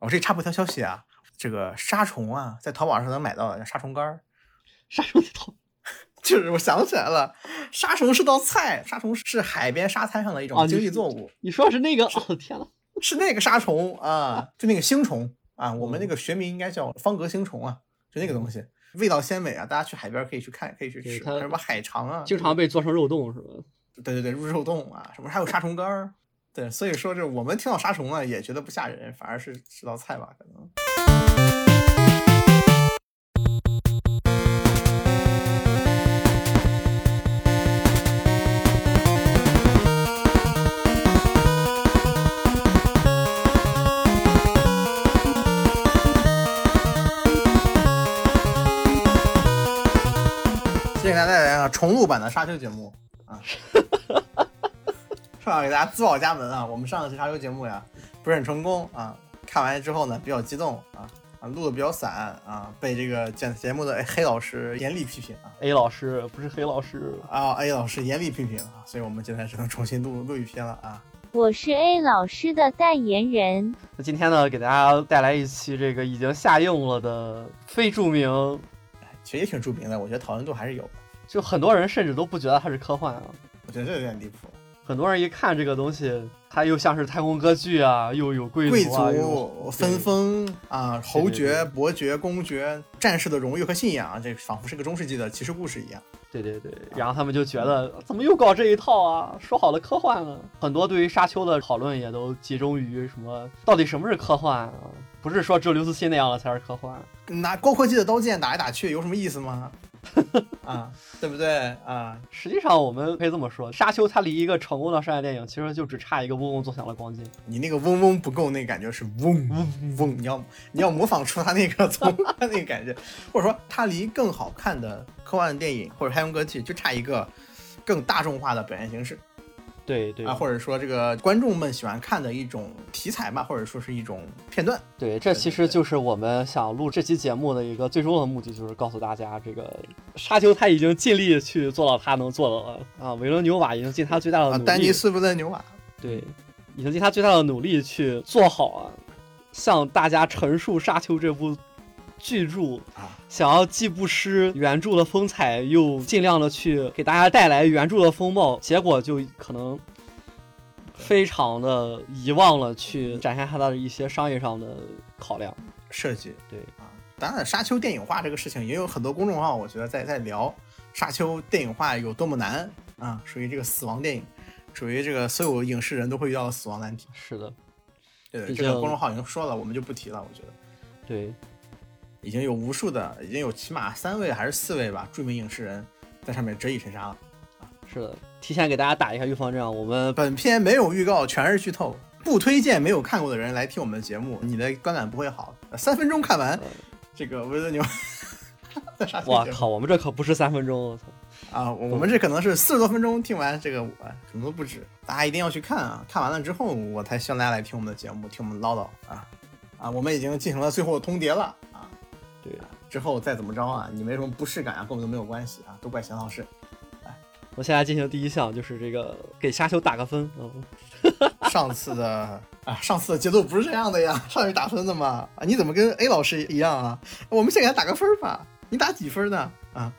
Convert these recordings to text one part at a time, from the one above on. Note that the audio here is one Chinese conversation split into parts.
我这里插播一条消息啊，这个杀虫啊，在淘宝上能买到的叫杀虫干儿。杀虫淘，就是我想起来了，杀虫是道菜，杀虫是海边沙滩上的一种经济作物。你说的是那个？哦天呐，是那个杀虫啊，就那个星虫啊，我们那个学名应该叫方格星虫啊，就那个东西，味道鲜美啊，大家去海边可以去看，可以去吃。什么海肠啊，经常被做成肉冻是吧？对对对，入肉冻啊，什么还有杀虫干儿。对，所以说这我们听到杀虫了也觉得不吓人，反而是是道菜吧，可能。今天给大家带来了重录版的沙丘节目啊。上给大家自报家门啊！我们上一期沙丘节目呀不是很成功啊，看完之后呢比较激动啊啊录的比较散啊，被这个剪节目的黑老师严厉批评啊。A 老师不是黑老师啊，A 老师严厉批评啊，所以我们今天只能重新录录一篇了啊。我是 A 老师的代言人。那今天呢，给大家带来一期这个已经下映了的非著名，其实也挺著名的，我觉得讨论度还是有的。就很多人甚至都不觉得它是科幻啊。我觉得这有点离谱。很多人一看这个东西，它又像是太空歌剧啊，又有贵贵族啊，族分封啊，侯爵、伯爵、公爵、战士的荣誉和信仰，这仿佛是个中世纪的骑士故事一样。对对对，然后他们就觉得怎么又搞这一套啊？说好的科幻呢？很多对于沙丘的讨论也都集中于什么？到底什么是科幻啊？不是说只有刘慈欣那样的才是科幻？拿高科技的刀剑打来打去有什么意思吗？啊，对不对啊？实际上我们可以这么说，《沙丘》它离一个成功的商业电影其实就只差一个嗡嗡作响的光机。你那个嗡嗡不够，那个感觉是嗡嗡嗡，你要你要模仿出它那个从 那个感觉，或者说它离更好看的科幻电影或者太空歌剧就差一个更大众化的表现形式。对对啊，或者说这个观众们喜欢看的一种题材嘛，或者说是一种片段。对，这其实就是我们想录这期节目的一个最终的目的，就是告诉大家，这个沙丘他已经尽力去做到他能做的了啊，维伦纽瓦已经尽他最大的努力，丹尼斯维伦纽瓦，对，已经尽他最大的努力去做好啊，向大家陈述沙丘这部。巨著啊，想要既不失原著的风采，又尽量的去给大家带来原著的风貌，结果就可能非常的遗忘了去展现它的一些商业上的考量设计。对啊，当然沙丘电影化这个事情也有很多公众号，我觉得在在聊沙丘电影化有多么难啊，属于这个死亡电影，属于这个所有影视人都会遇到的死亡难题。是的，对，这个公众号已经说了，我们就不提了。我觉得，对。已经有无数的，已经有起码三位还是四位吧，著名影视人在上面折戟沉沙了。啊，是的，提前给大家打一下预防针，我们本片没有预告，全是剧透，不推荐没有看过的人来听我们的节目，你的观感不会好。三分钟看完，这个维多牛，我靠，我们这可不是三分钟，我操！啊，我们这可能是四十多分钟听完这个，可能都不止。大家一定要去看啊！看完了之后，我才希望大家来听我们的节目，听我们唠叨啊啊！我们已经进行了最后的通牒了。对，之后再怎么着啊，你没什么不适感啊，跟我们都没有关系啊，都怪贤老师。来，我现在进行第一项，就是这个给沙丘打个分。嗯，上次的啊，上次的节奏不是这样的呀，上去打分的嘛。啊，你怎么跟 A 老师一样啊？我们先给他打个分吧，你打几分呢？啊？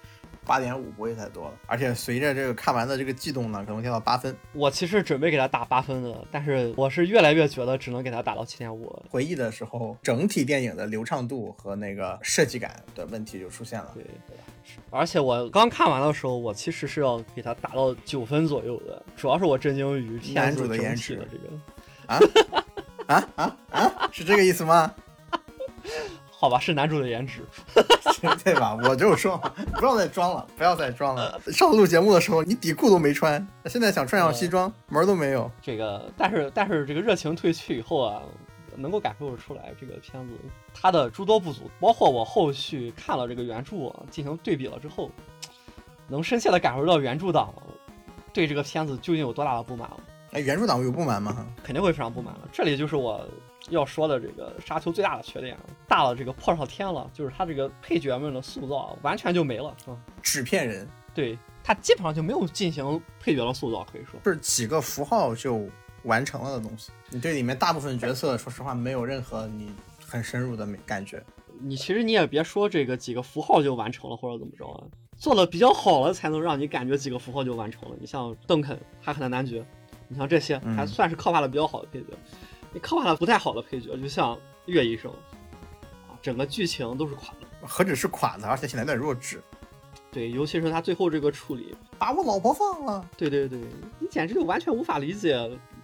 八点五不会太多了，而且随着这个看完的这个悸动呢，可能降到八分。我其实准备给他打八分的，但是我是越来越觉得只能给他打到七点五。回忆的时候，整体电影的流畅度和那个设计感的问题就出现了。对对吧？而且我刚看完的时候，我其实是要给他打到九分左右的，主要是我震惊于男主的颜值的这个。啊啊啊啊！是这个意思吗？好吧，是男主的颜值，对吧？我就说，不要再装了，不要再装了。上次录节目的时候，你底裤都没穿，现在想穿上西装，门都没有。这个，但是但是这个热情褪去以后啊，能够感受出来这个片子它的诸多不足，包括我后续看了这个原著进行对比了之后，能深切的感受到原著党对这个片子究竟有多大的不满了。哎，原著党有不满吗？肯定会非常不满了。这里就是我要说的这个沙丘最大的缺点，大了这个破上天了，就是他这个配角们的塑造完全就没了，嗯，纸片人，对他基本上就没有进行配角的塑造，可以说是几个符号就完成了的东西。你对里面大部分角色，说实话没有任何你很深入的没感觉。你其实你也别说这个几个符号就完成了或者怎么着啊，做的比较好了才能让你感觉几个符号就完成了。你像邓肯、哈克的男爵，你像这些嗯还算是刻画的比较好的配角。你刻画的不太好的配角，就像岳医生啊，整个剧情都是垮的。何止是垮的，而且显得有点弱智。对，尤其是他最后这个处理，把我老婆放了，对对对，你简直就完全无法理解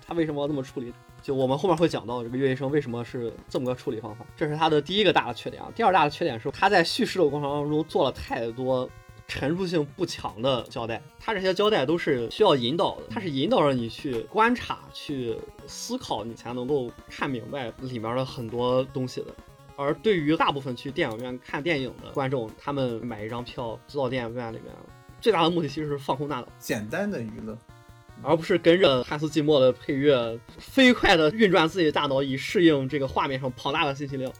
他为什么要这么处理。就我们后面会讲到这个岳医生为什么是这么个处理方法，这是他的第一个大的缺点啊。第二大的缺点是他在叙事的过程当中做了太多陈述性不强的交代，他这些交代都是需要引导的，他是引导着你去观察、去思考，你才能够看明白里面的很多东西的。而对于大部分去电影院看电影的观众，他们买一张票坐到电影院里面，最大的目的其实是放空大脑。简单的娱乐。而不是跟着汉斯季默的配乐飞快地运转自己的大脑，以适应这个画面上庞大的信息量。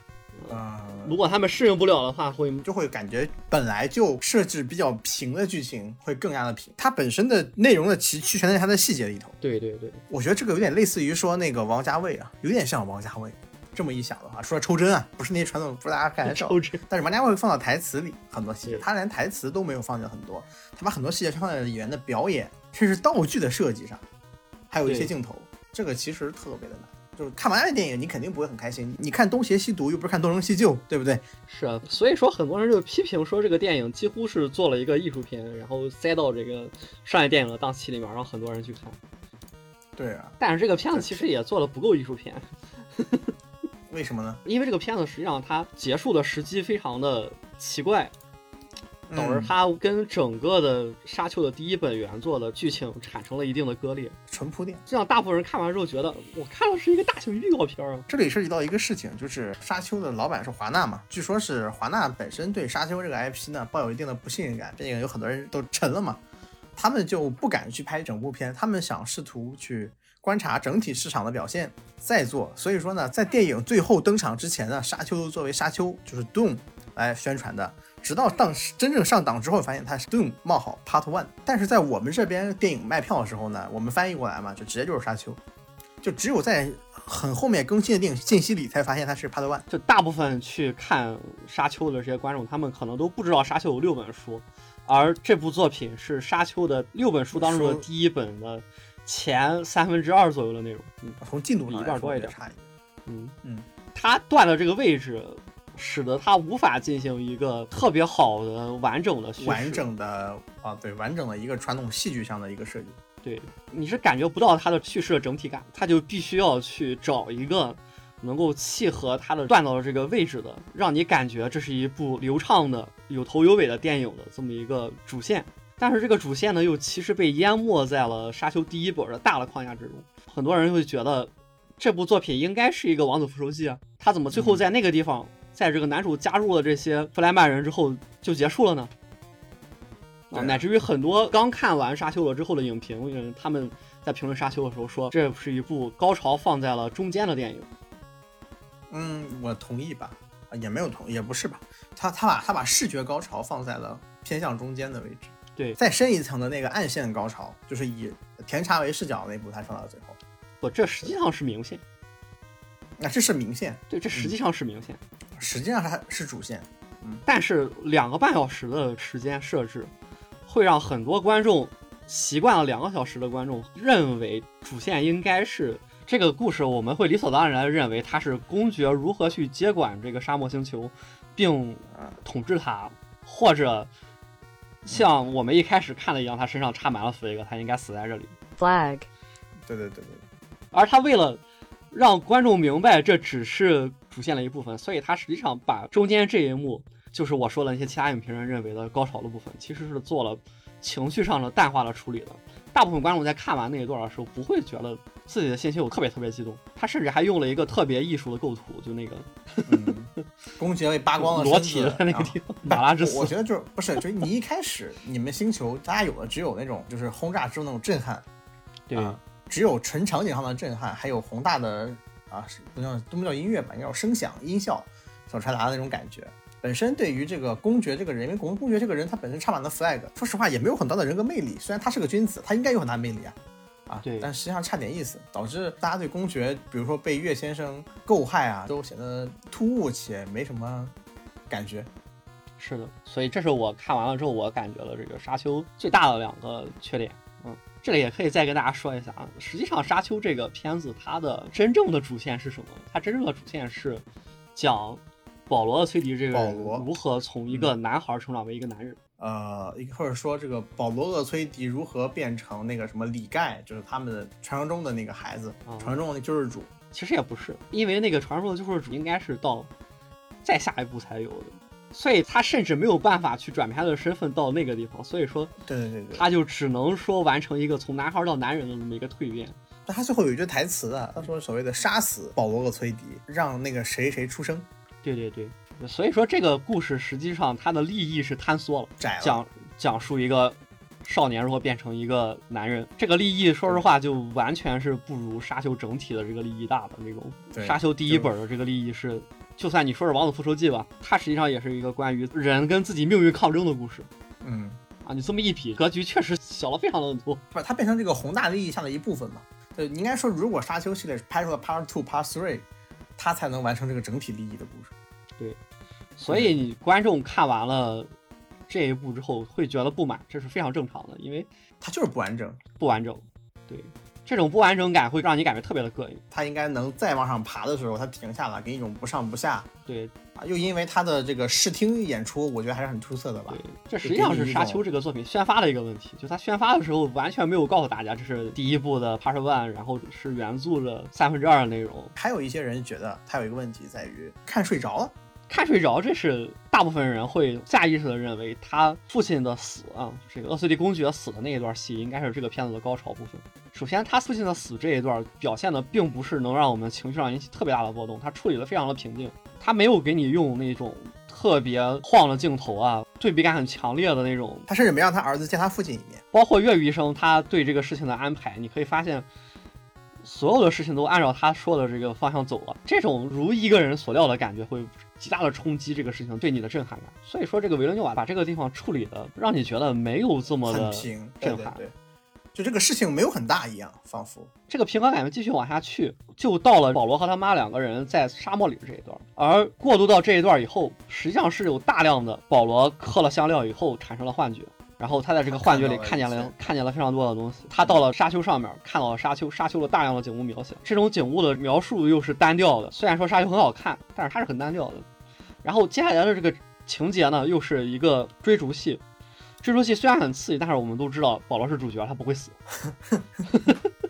啊、如果他们适应不了的话，会就会感觉本来就设置比较平的剧情会更加的平，它本身的内容的奇趣全在它的细节里头。对对对，我觉得这个有点类似于说那个王家卫啊，有点像王家卫。这么一想的话，除了抽帧啊，不是那些传统，不是大家开玩笑，抽帧。但是王家卫会放到台词里很多细节，他连台词都没有放进很多，他把很多细节放在了演员的表演，甚至道具的设计上，还有一些镜头，这个其实特别的难。就是看完了电影，你肯定不会很开心。你看东邪西毒，又不是看东成西就，对不对？是啊，所以说很多人就批评说这个电影几乎是做了一个艺术片，然后塞到这个商业电影的档期里面，让很多人去看。对啊，但是这个片子其实也做的不够艺术片，为什么呢？因为这个片子实际上它结束的时机非常的奇怪，导致嗯它跟整个的《沙丘》的第一本原作的剧情产生了一定的割裂，纯铺垫。这让大部分人看完之后觉得，我看的是一个大型预告片啊。这里涉及到一个事情，就是沙丘的老板是华纳嘛，据说是华纳本身对沙丘这个 IP 呢抱有一定的不信任感，这个有很多人都沉了嘛，他们就不敢去拍整部片，他们想试图去观察整体市场的表现再做。所以说呢，在电影最后登场之前呢，沙丘作为沙丘就是 Doom 来宣传的。直到当真正上档之后，发现它是 Doom 冒号 Part One，但是在我们这边电影卖票的时候呢，我们翻译过来嘛，就直接就是沙丘，就只有在很后面更新的电影信息里才发现它是 Part One。就大部分去看《沙丘》的这些观众，他们可能都不知道《沙丘》有六本书，而这部作品是《沙丘》的六本书当中的第一本的前三分之二左右的内容。嗯从进度上比一半多一点差一点。嗯嗯，它断的这个位置，使得它无法进行一个特别好的完整的。完整的啊，对，完整的一个传统戏剧上的一个设计。对，你是感觉不到它的叙事的整体感，它就必须要去找一个能够契合它的断到的这个位置的，让你感觉这是一部流畅的、有头有尾的电影的这么一个主线。但是这个主线呢，又其实被淹没在了《沙丘》第一本的大的框架之中。很多人会觉得，这部作品应该是一个王子复仇记啊，他怎么最后在那个地方，在这个男主加入了这些弗莱曼人之后就结束了呢？啊，乃至于很多刚看完《沙丘》了之后的影评人，他们在评论《沙丘》的时候说，这是一部高潮放在了中间的电影。嗯，我同意吧，啊，也没有同，也不是吧，他他把他把视觉高潮放在了偏向中间的位置。对再深一层的那个暗线高潮，就是以甜茶为视角那部，他放到最后。不，这实际上是明线。那、这是明线，对，这实际上是明线。实际上它是主线。但是两个半小时的时间设置，会让很多观众习惯了两个小时的观众认为主线应该是这个故事，我们会理所当然的认为它是公爵如何去接管这个沙漠星球，并啊统治它，或者像我们一开始看的一样，他身上插满了弗雷格，他应该死在这里。flag, 对对对对，而他为了让观众明白这只是主线的一部分，所以他实际上把中间这一幕，就是我说的那些其他影评人认为的高潮的部分，其实是做了情绪上的淡化的处理的。大部分观众在看完那一段的时候，不会觉得自己的心情有特别特别激动，他甚至还用了一个特别艺术的构图，就那个嗯，公爵被扒光了裸体的那个地方，马拉之死我我。觉得就是不是，就是你一开始你们星球大家有的只有那种就是轰炸之后那种震撼，对，啊，只有纯场景上的震撼，还有宏大的啊，是不叫都不叫音乐吧，应该叫声响音效所传达的那种感觉。本身对于这个公爵这个人，因为公公爵这个人他本身插满了 flag，说实话也没有很大的人格魅力。虽然他是个君子，他应该有很大魅力啊，啊，对但实际上差点意思，导致大家对公爵，比如说被岳先生构害啊，都显得突兀且没什么感觉。是的，所以这是我看完了之后，我感觉了这个沙丘最大的两个缺点。嗯，这里也可以再跟大家说一下啊，实际上沙丘这个片子它的真正的主线是什么？它真正的主线是讲保罗·崔迪这个人保罗如何从一个男孩成长为一个男人。呃，或者说这个保罗厄崔迪如何变成那个什么李盖，就是他们的传说中的那个孩子，哦传说中的救世主。其实也不是，因为那个传说的救世主应该是到再下一步才有的，所以他甚至没有办法去转变他的身份到那个地方，所以说对对对对，他就只能说完成一个从男孩到男人的这么一个蜕变。但他最后有一句台词啊，他说所谓的杀死保罗厄崔迪，让那个谁谁出生，对对对，所以说这个故事实际上它的利益是坍缩了，窄了。讲讲述一个少年如何变成一个男人，这个利益说实话就完全是不如沙丘整体的这个利益大的那种。对沙丘第一本的这个利益是，就算你说是《王子复仇记》吧，它实际上也是一个关于人跟自己命运抗争的故事嗯，啊。你这么一比，格局确实小了非常的多。不，它变成这个宏大利益下的一部分嘛。对，你应该说，如果沙丘系列拍出了 Part Two、Part Three，它才能完成这个整体利益的故事。对所以你观众看完了这一部之后会觉得不满，这是非常正常的，因为它就是不完整，不完整。对，这种不完整感会让你感觉特别的膈应。他应该能再往上爬的时候，他停下来，给你一种不上不下对啊。又因为他的这个视听演出，我觉得还是很出色的吧对。，这实际上是沙丘这个作品宣发的一个问题，就他宣发的时候完全没有告诉大家这是第一部的 Part One，然后是原著的三分之二的内容。还有一些人觉得他有一个问题在于看睡着了，看睡着，这是大部分人会下意识的认为他父亲的死啊，这个厄斯蒂公爵死的那一段戏应该是这个片子的高潮部分。首先，他父亲的死这一段表现的并不是能让我们情绪上引起特别大的波动，他处理的非常的平静，他没有给你用那种特别晃的镜头啊，对比感很强烈的那种他甚至没让他儿子见他父亲一面。包括岳医生他对这个事情的安排，你可以发现，所有的事情都按照他说的这个方向走了。这种如一个人所料的感觉，会极大的冲击这个事情对你的震撼感。所以说，这个维伦纽瓦把这个地方处理的，让你觉得没有这么的平，震撼。对对，就这个事情没有很大一样，仿佛这个平衡感继续往下去，就到了保罗和他妈两个人在沙漠里的这一段。而过渡到这一段以后，实际上是有大量的保罗嗑了香料以后产生了幻觉，然后他在这个幻觉里看见了看了看见了非常多的东西。他到了沙丘上面，看到了沙丘，沙丘的大量的景物描写，这种景物的描述又是单调的。虽然说沙丘很好看，但是它是很单调的。然后接下来的这个情节呢，又是一个追逐戏。追逐戏虽然很刺激，但是我们都知道保罗是主角，他不会死。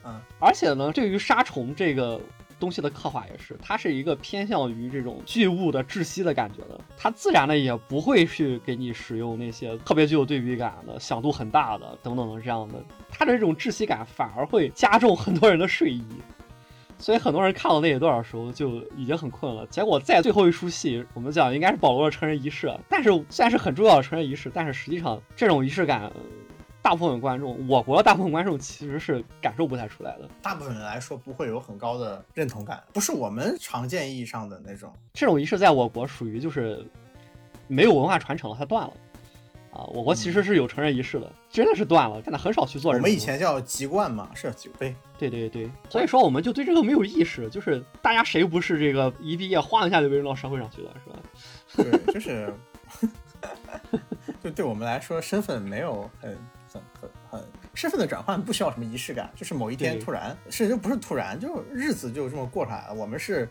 嗯，而且呢，对于杀虫这个东西的刻画也是，它是一个偏向于这种巨物的窒息的感觉的，它自然呢也不会去给你使用那些特别具有对比感的、响度很大的等等的这样的，它的这种窒息感反而会加重很多人的睡意。所以很多人看到那一段的时候就已经很困了。结果在最后一出戏，我们讲应该是保罗的成人仪式，但是虽然是很重要的成人仪式，但是实际上这种仪式感，呃大部分观众，我国的大部分观众其实是感受不太出来的。大部分人来说不会有很高的认同感，不是我们常见意义上的那种。这种仪式在我国属于就是没有文化传承了，它断了。啊，我国其实是有成人仪式的，真的是断了，现在很少去做我。们以前叫籍贯嘛，是酒杯。对对对，所以说我们就对这个没有意识，就是大家谁不是这个一毕业晃一下就被扔到社会上去了，是吧？对，就是，就对我们来说，身份没有很很很很身份的转换不需要什么仪式感，就是某一天突然，甚至不是突然，就日子就这么过出来了。我们是，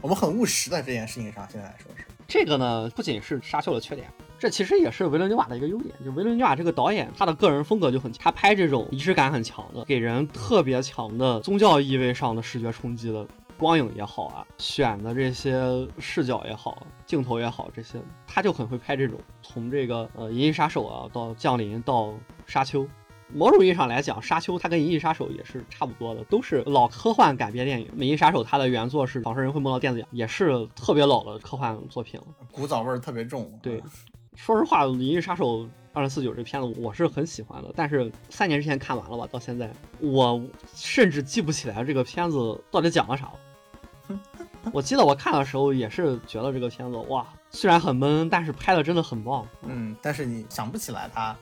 我们很务实的这件事情上，现在来说是。这个呢，不仅是沙丘的缺点，这其实也是维伦纽瓦的一个优点。就维伦纽瓦这个导演，他的个人风格就很强，他拍这种仪式感很强的，给人特别强的宗教意味上的视觉冲击的光影也好啊，选的这些视角也好，镜头也好，这些他就很会拍这种。从这个呃《银翼杀手》啊，到《降临》，到《沙丘》。某种意义上来讲，《沙丘》它跟《银翼杀手》也是差不多的，都是老科幻改编电影。《银翼杀手》它的原作是《仿生人会梦到电子羊》，也是特别老的科幻作品了。古早味儿特别重。对，说实话，《银翼杀手二零四九》这片子我是很喜欢的，但是三年之前看完了吧，到现在我甚至记不起来这个片子到底讲了啥了。我记得我看的时候也是觉得这个片子哇，虽然很闷，但是拍的真的很棒。嗯，但是你想不起来它啊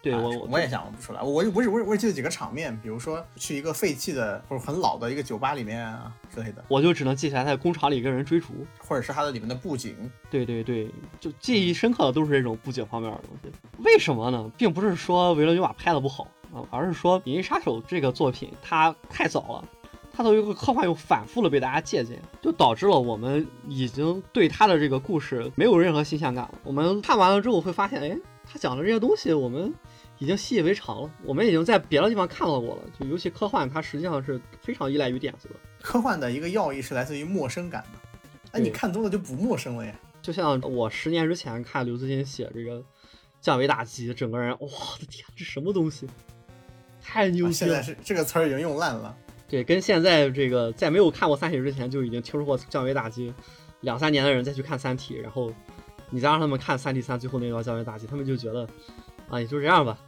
对我我也想不出来，我我只我只我也记得几个场面，比如说去一个废弃的或者很老的一个酒吧里面啊之类的，我就只能记起来在工厂里跟人追逐。或者是它的里面的布景，对对对，就记忆深刻的都是这种布景方面的东西。为什么呢？并不是说维伦纽瓦拍的不好啊，而是说《银翼杀手》这个作品它太早了，它作为一个科幻又反复的被大家借鉴，就导致了我们已经对它的这个故事没有任何新鲜感了。我们看完了之后会发现，哎，他讲的这些东西我们已经习以为常了，我们已经在别的地方看到过了。就尤其科幻，它实际上是非常依赖于点子的。科幻的一个要义是来自于陌生感的，哎，你看多了就不陌生了呀。就像我十年之前看刘慈欣写这个降维打击，整个人，哇我的天，这什么东西，太牛逼了！啊现在是这个词儿已经用烂了，对，跟现在这个在没有看过《三体》之前就已经听说过降维打击两三年的人再去看《三体》，然后你再让他们看《三 D 三》最后那道降维打击，他们就觉得啊，也就这样吧。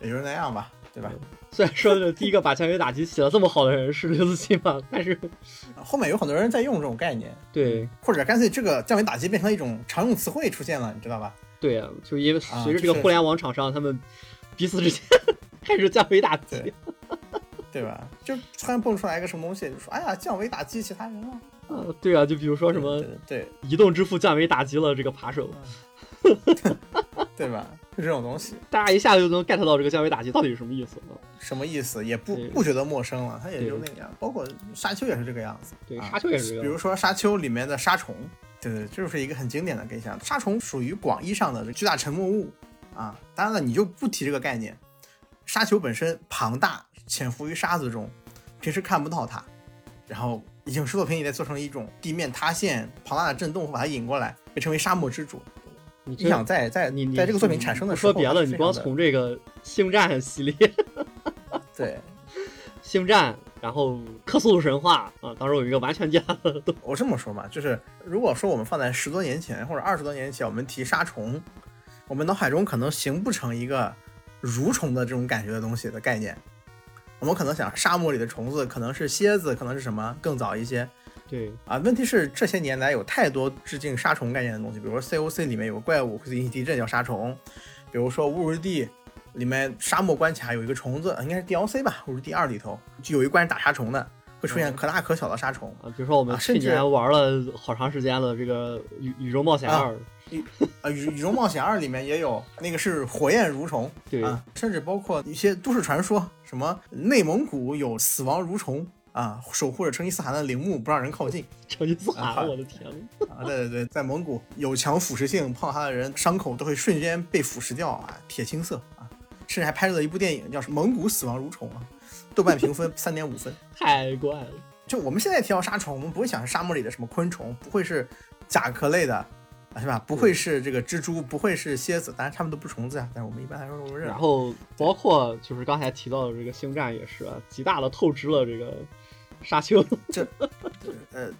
也就是那样吧，对吧？虽然说这第一个把降维打击写的这么好的人是刘慈欣吧，但是 后面有很多人在用这种概念，对或者干脆这个降维打击变成了一种常用词汇出现了，你知道吧？对啊，就因为啊随着这个互联网厂商他们彼此之间 开始降维打击对，对吧？就突然蹦出来一个什么东西，就说哎呀，降维打击其他人了，啊，对啊，就比如说什么对对移动支付降维打击了这个扒手，对吧？就这种东西，大家一下就能 get 到这个降维打击到底是什么意思了？什么意思？也不不觉得陌生了，它也就那个样。包括沙丘也是这个样子，对，啊沙丘也是这个，比如说沙丘里面的沙虫，对对，这就是一个很经典的概念。沙虫属于广义上的这巨大沉默物啊，当然了，你就不提这个概念。沙丘本身庞大，潜伏于沙子中，平时看不到它，然后影视作品里面做成一种地面塌陷、庞大的震动，会把它引过来，被称为沙漠之主。你你想在在你你在这个作品产生的时候，说别的，你光从这个星战系列，对 星战，然后克苏鲁神话啊，当时我有一个完全家 我这么说吧，就是如果说我们放在十多年前或者二十多年前，我们提沙虫，我们脑海中可能形不成一个蠕虫的这种感觉的东西的概念。我们可能想沙漠里的虫子可能是蝎子，可能是什么更早一些对啊。问题是这些年来有太多致敬杀虫概念的东西，比如说 COC 里面有个怪物会引起地震叫杀虫，比如说乌日地里面沙漠关卡有一个虫子，应该是 DLC 吧，乌日地二里头就有一关打杀虫的，会出现可大可小的沙虫。啊，比如说我们啊甚至去年玩了好长时间的这个宇宇宙冒险二，啊，宇宇宙冒险二里面也有那个是火焰蠕虫，对啊，甚至包括一些都市传说，什么内蒙古有死亡蠕虫啊，守护着成吉思汗的陵墓不让人靠近 成吉思啊汗，我的天呐！啊，对对对，在蒙古有强腐蚀性，碰到它的人伤口都会瞬间被腐蚀掉啊，铁青色啊，甚至还拍摄了一部电影叫《蒙古死亡蠕虫》啊，豆瓣评分三点五分。太怪了，就我们现在提到沙虫，我们不会想是沙漠里的什么昆虫，不会是甲壳类的，啊是吧？不会是这个蜘蛛，不会是蝎子，当然它们都不是虫子呀。但是我们一般来说都认然。后包括就是刚才提到的这个星战也是啊，极大的透支了这个沙丘。这呃，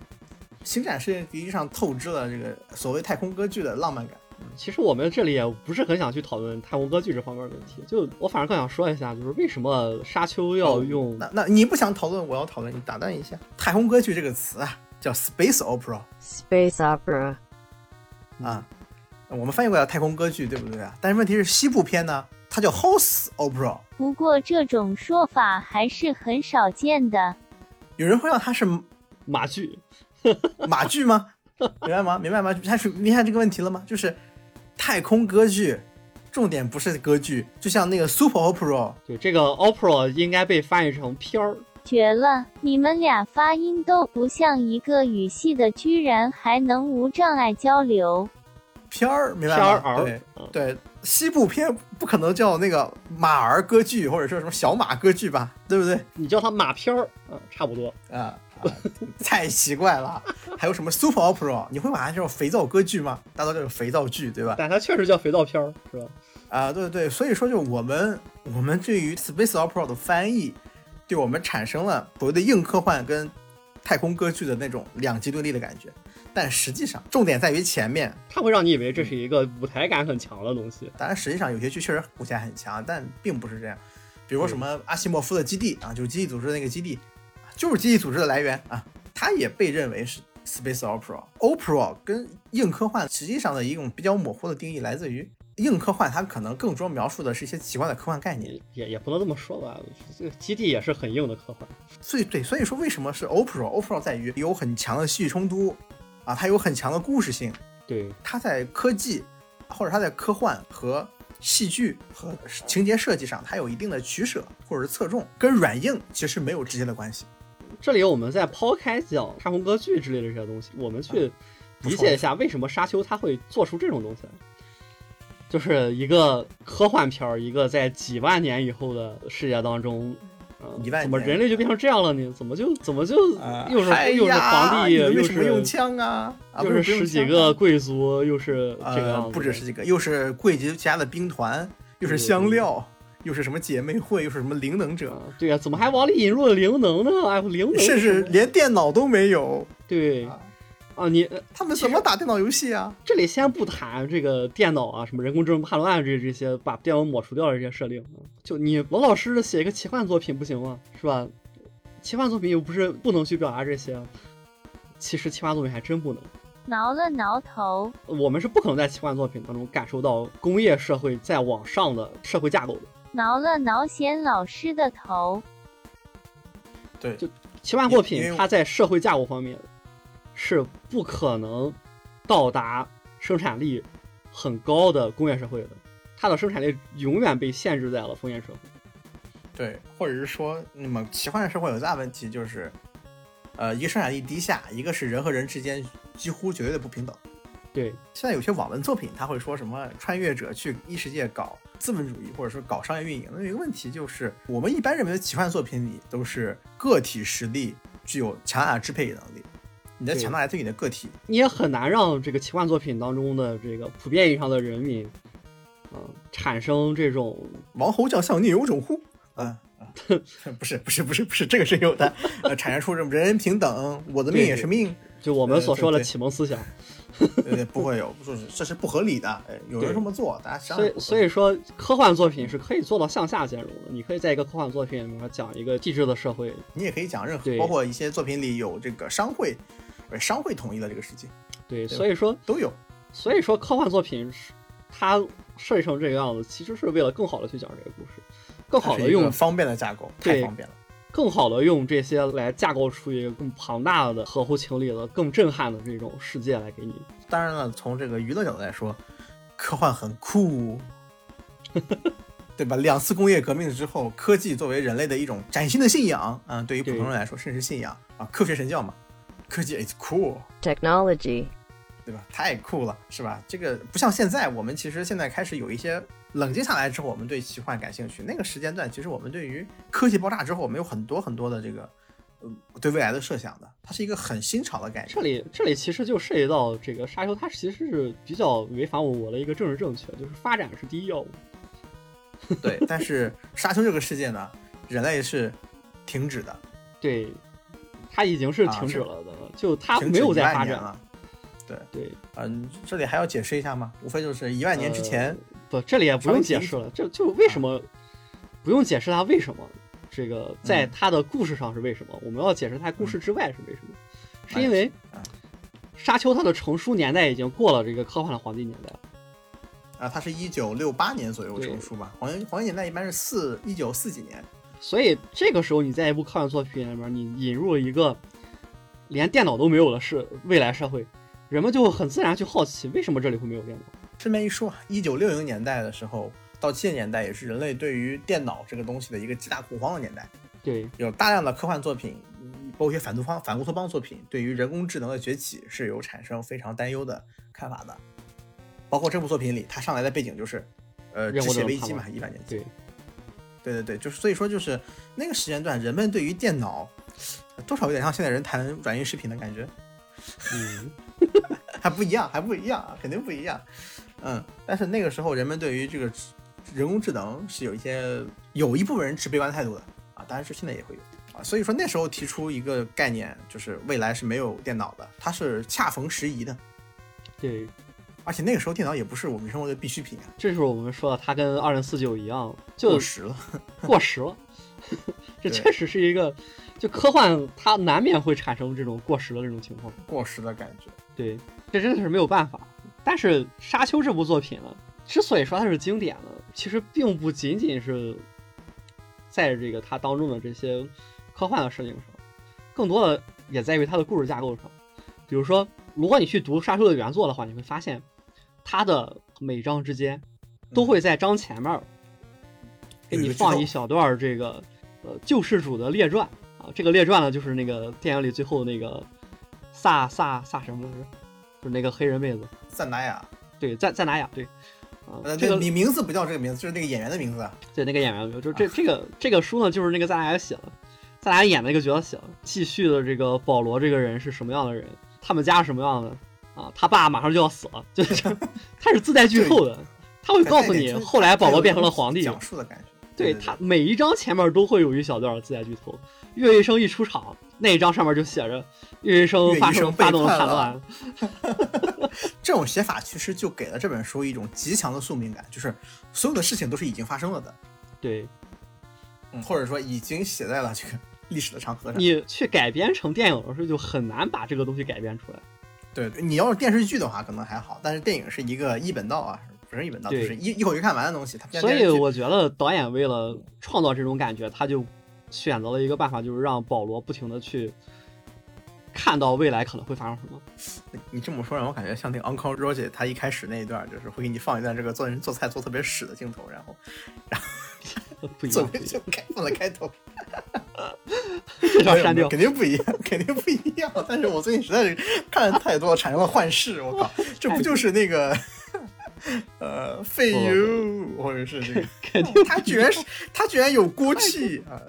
星战是实际上透支了这个所谓太空歌剧的浪漫感。其实我们这里也不是很想去讨论太空歌剧这方面的问题，就我反而更想说一下，就是为什么沙丘要用那那你不想讨论，我要讨论，你打断一下。太空歌剧这个词啊，叫 space opera Space opera. 啊，我们翻译过来太空歌剧，对不对啊？但是问题是西部片呢，它叫 house opera，不过这种说法还是很少见的。有人会让它是马剧？马剧吗？明白吗？明白吗？它是明白这个问题了吗？就是太空歌剧，重点不是歌剧，就像那个 super opera，对，这个 opera 应该被翻译成片儿。绝了！你们俩发音都不像一个语系的，居然还能无障碍交流。片儿，明白吗？片儿儿对嗯对，西部片不可能叫那个马儿歌剧，或者说什么小马歌剧吧，对不对？你叫它马片儿，嗯，差不多。啊、啊，太奇怪了。还有什么 super opera？你会把它叫肥皂歌剧吗？大家都叫肥皂剧，对吧？但它确实叫肥皂片儿，是吧？啊，对对，所以说就我们我们对于 space opera 的翻译，对我们产生了所谓的硬科幻跟太空歌剧的那种两极对立的感觉。但实际上，重点在于前面。它会让你以为这是一个舞台感很强的东西。当然，实际上有些剧确实舞台很强，但并不是这样。比如说什么阿西莫夫的基地啊，就是基地组织的那个基地，就是基地组织的来源啊，它也被认为是 space opera。opera 跟硬科幻实际上的一种比较模糊的定义来自于硬科幻它可能更多描述的是一些奇怪的科幻概念。也也也不能这么说吧，这个基地也是很硬的科幻。所以对，所以说为什么是 Opera？Opera 在于有很强的戏剧冲突啊，它有很强的故事性，对，它在科技或者它在科幻和戏剧和情节设计上，它有一定的取舍或者是侧重，跟软硬其实没有直接的关系。这里我们在抛开讲太空歌剧之类的这些东西，我们去理解一下为什么沙丘它会做出这种东西来。就是一个科幻片儿，一个在几万年以后的世界当中，呃一万怎么人类就变成这样了呢？怎么就怎么就啊又是、哎又是皇帝，又是用枪啊？啊，又是十几个贵族，又是这个呃，不止十几个，又是贵族家的兵团，又是香料，又是什么姐妹会，又是什么灵能者，啊，对呀、怎么还往里引入了灵能呢？哎，灵能甚至连电脑都没有。对啊啊，你呃他们怎么打电脑游戏啊？这里先不谈这个电脑啊，什么人工智能叛乱这这些把电脑抹除掉的这些设定，啊就你老老实实写一个奇幻作品不行吗？是吧？奇幻作品又不是不能去表达这些，其实奇幻作品还真不能。挠了挠头，我们是不可能在奇幻作品当中感受到工业社会再往上的社会架构的。挠了挠贤老师的头。对，就奇幻作品它在社会架构方面是不可能到达生产力很高的工业社会的，它的生产力永远被限制在了封建社会。对，或者是说，那么奇幻社会有个大问题就是，呃，一个生产力低下，一个是人和人之间几乎绝对的不平等。对，现在有些网文作品，他会说什么穿越者去异世界搞资本主义，或者说搞商业运营。那有一个问题就是，我们一般认为的奇幻作品里都是个体实力具有强大的支配能力，你的强大来自于你的个体。你也很难让这个奇幻作品当中的这个普遍意义上的人民，嗯、产生这种王侯将相宁有种乎？嗯、啊，不是不是不是不是，这个是有的。呃，产生出这种人人平等，我的命也是命，就我们所说的启蒙思想。呃，不会有，就是这是不合理的。哎，有人这么做，大家想所所以说，科幻作品是可以做到向下兼容的。你可以在一个科幻作品里面讲一个帝制的社会，你也可以讲任何，包括一些作品里有这个商会，呃，商会统一了这个世界对，对所以说，都有。所以说科幻作品是它设计成这个样子，其实是为了更好的去讲这个故事，更好的用方便的架构，太方便了。更好的用这些来架构出一个更庞大的、合乎情理的、更震撼的这种世界来给你。当然了，从这个娱乐角度来说，科幻很酷，对吧？两次工业革命之后，科技作为人类的一种崭新的信仰啊、对于普通人来说，甚至是信仰啊，科学神教嘛，科技 it's cool。technology, 对吧？太酷了，是吧？这个不像现在，我们其实现在开始有一些冷静下来之后，我们对奇幻感兴趣。那个时间段，其实我们对于科技爆炸之后，我们有很多很多的这个，呃，对未来的设想的。它是一个很新潮的概念这。里这里其实就涉及到这个沙丘，它其实是比较违反我的一个政治正确，就是发展是第一要务。对，但是沙丘这个世界呢，人类是停止的，对，它已经是停止了的，就它没有在发展。了。对对，嗯、这里还要解释一下吗？无非就是一万年之前，呃不，这里也不用解释了，这就为什么不用解释他为什么这个在嗯它的故事上是为什么，我们要解释他故事之外是为什么，是因为哎沙丘它的成书年代已经过了这个科幻的黄金年代了。啊，它是一九六八年左右成书吧？黄金黄金年代一般是四一九四几年。所以这个时候，你在一部科幻作品里面，你引入了一个连电脑都没有的是未来社会，人们就会很自然去好奇，为什么这里会没有电脑？顺便一说，一九六零年代的时候到七十年代，也是人类对于电脑这个东西的一个极大恐慌的年代，对，有大量的科幻作品，嗯包括一些反乌方反乌托邦作品，对于人工智能的崛起是有产生非常担忧的看法的。包括这部作品里，它上来的背景就是，呃，人制工智能叛乱血危机嘛，一百年前。对，对对对，就是所以说就是那个时间段，人们对于电脑多少有点像现在人谈软硬视频的感觉。嗯，还不一样，还不一样，肯定不一样。嗯，但是那个时候人们对于这个人工智能是有一些有一部分人持悲观态度的啊，当然是现在也会有啊。所以说那时候提出一个概念，就是未来是没有电脑的，它是恰逢时宜的，对，而且那个时候电脑也不是我们生活的必需品啊，这就是我们说的，它跟二零四九一样，就过时了。过时了。这确实是一个，就科幻它难免会产生这种过时的这种情况。过时的感觉。对，这真的是没有办法。但是《沙丘》这部作品呢，之所以说它是经典的，其实并不仅仅是在这个它当中的这些科幻的设定上，更多的也在于它的故事架构上。比如说，如果你去读沙丘的原作的话，你会发现它的每章之间都会在章前面给你放一小段这个呃救世主的列传啊，这个列传呢就是那个电影里最后那个萨萨萨什么来着，就是那个黑人妹子赞达雅，对赞赞达雅对。啊，呃，这个你名字不叫这个名字，就是那个演员的名字。对，那个演员就是这这个这个书呢，就是那个赞达雅写的，赞达雅演的一个角色写的，继续的这个保罗这个人是什么样的人，他们家是什么样的啊？他爸马上就要死了，就是他是自带剧透的，他会告诉你后来保罗变成了皇帝。讲述的感觉。对他每一章前面都会有一小段自带剧透，岳医生一出场，那一张上面就写着岳医生发生发动了叛乱。这种写法其实就给了这本书一种极强的宿命感，就是所有的事情都是已经发生了的。对，嗯，或者说已经写在了这个历史的长河上。你去改编成电影的时候，就很难把这个东西改编出来。对，你要是电视剧的话，可能还好，但是电影是一个一本道啊。不是一本道，就是一一口气看完的东西。所以我觉得导演为了创造这种感觉，他就选择了一个办法，就是让保罗不停的去看到未来可能会发生什么。你这么说让我感觉像那个 Uncle Roger，他一开始那一段就是会给你放一段这个做人做菜做特别屎的镜头，然后然后 作为就开放的开头。这条删掉，肯定不一样，肯定不一样。但是我最近实在是看的太多，产生了幻视。我靠，这不就是那个？呃，废油，或者是这个，肯定他居然是他居然有锅气啊！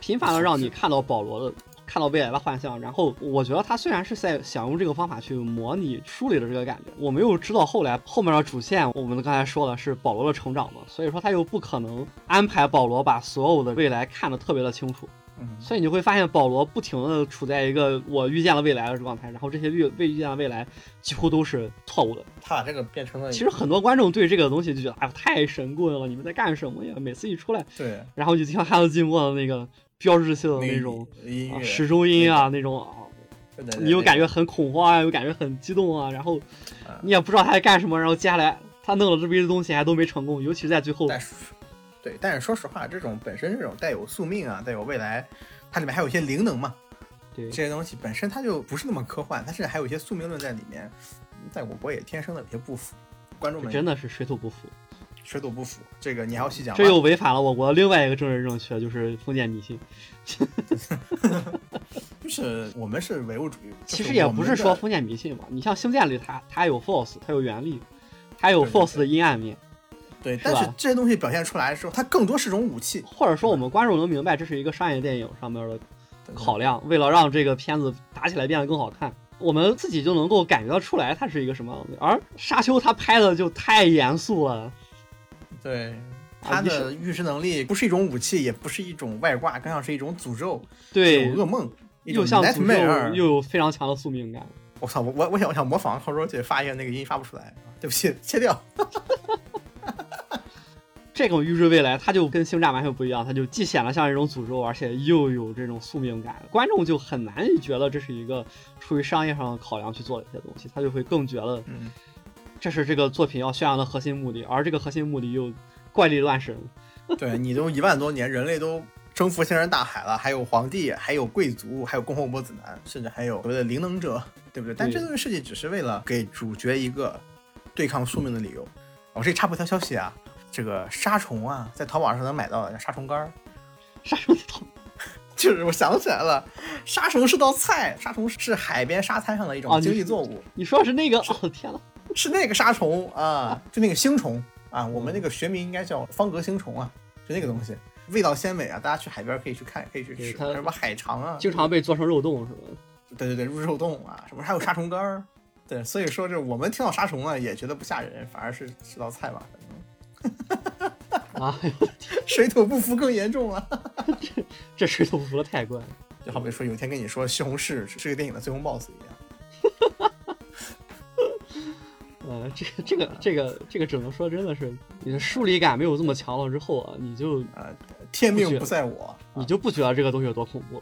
频繁的让你看到保罗的看到未来的幻象，然后我觉得他虽然是在想用这个方法去模拟书里的这个感觉，我没有知道后来后面的主线，我们刚才说的是保罗的成长嘛，所以说他又不可能安排保罗把所有的未来看得特别的清楚。所以你会发现，保罗不停的处在一个我预见了未来的状态，然后这些预未预见的未来几乎都是错误的。他把这个变成了，其实很多观众对这个东西就觉得，哎呀，太神棍了！你们在干什么呀？每次一出来，对，然后就像汉斯季默的那个标志性的那种时钟音啊，那种啊，你又感觉很恐慌啊，又感觉很激动啊，然后你也不知道他在干什么，然后接下来他弄了这么一堆东西还都没成功，尤其是在最后。对，但是说实话，这种本身这种带有宿命啊，带有未来，它里面还有一些灵能嘛，对这些东西本身它就不是那么科幻，它甚至还有一些宿命论在里面，在我国也天生的有些不符，观众们真的是水土不服，水土不服，这个你还要细讲，这又 违反了我国另外一个政治正确，就是封建迷信，就是我们是唯物主义，其实也不是说封建迷信嘛，你像星舰里它它有 force，它有原力，它有 force 的阴暗面。对，但是这些东西表现出来的时候，它更多是种武器，或者说我们观众能明白这是一个商业电影上面的考量，为了让这个片子打起来变得更好看，我们自己就能够感觉到出来它是一个什么样的。而沙丘它拍的就太严肃了，对，它的预知能力不是一种武器，也不是一种外挂，更像是一种诅咒，对，噩梦，又像诅咒，又有非常强的宿命感。我操，我我我想我想模仿，后说姐发一个那个音发不出来，对不起，切掉。这种预知未来，它就跟星战完全不一样，它就既显得像一种诅咒，而且又有这种宿命感，观众就很难觉得这是一个出于商业上的考量去做的一些东西，他就会更觉得，这是这个作品要宣扬的核心目的，而这个核心目的又怪力乱神。对你都一万多年，人类都征服星辰大海了，还有皇帝，还有贵族，还有共和国子男，甚至还有所谓的灵能者，对不对？但这东西设计只是为了给主角一个对抗宿命的理由。我这里插播一条消息啊。这个杀虫啊，在淘宝上能买到叫杀虫干儿。杀虫淘，就是我想起来了，杀虫是道菜，杀虫是海边沙滩上的一种经济作物。你说的是那个？哦天呐，是那个杀虫啊，就那个星虫啊，我们那个学名应该叫方格星虫啊，就那个东西，味道鲜美啊，大家去海边可以去看，可以去吃。它什么海肠啊？经常被做成肉冻是吧？对对对，入肉冻啊，什么还有杀虫干儿。对，所以说这我们听到杀虫啊，也觉得不吓人，反而是是道菜吧。啊！水土不服更严重了，这 这水土不服的太怪了。就好比说有一天跟你说西红柿是个电影的最终 BOSS 一样。呃，这这个这个这个只能说真的是你的疏离感没有这么强了之后啊，你就啊天命不在我，你就不觉得这个东西有多恐怖。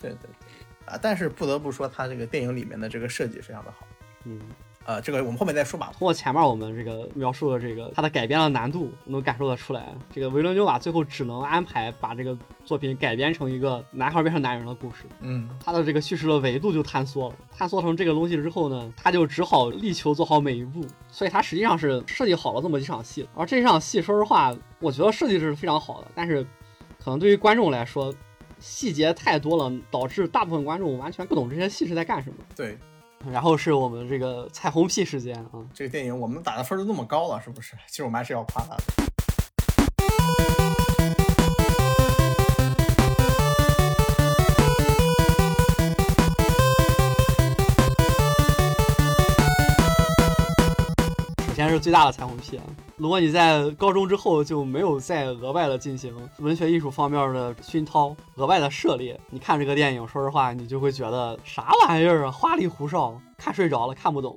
对对对，啊！但是不得不说，他这个电影里面的这个设计非常的好。嗯，呃，这个我们后面再说吧。通过前面我们这个描述的这个它的改编的难度，能感受得出来，这个维伦纽瓦最后只能安排把这个作品改编成一个男孩变成男人的故事。嗯，他的这个叙事的维度就坍缩了，坍缩成这个东西之后呢，他就只好力求做好每一步，所以他实际上是设计好了这么几场戏，而这场戏说实话，我觉得设计是非常好的，但是可能对于观众来说，细节太多了，导致大部分观众完全不懂这些戏是在干什么。对，然后是我们这个彩虹屁事件啊，这个电影我们打的分都那么高了，是不是？其实我们还是要夸他的。是最大的彩虹屁啊！如果你在高中之后就没有再额外的进行文学艺术方面的熏陶、额外的涉猎，你看这个电影，说实话，你就会觉得啥玩意儿啊，花里胡哨，看睡着了，看不懂，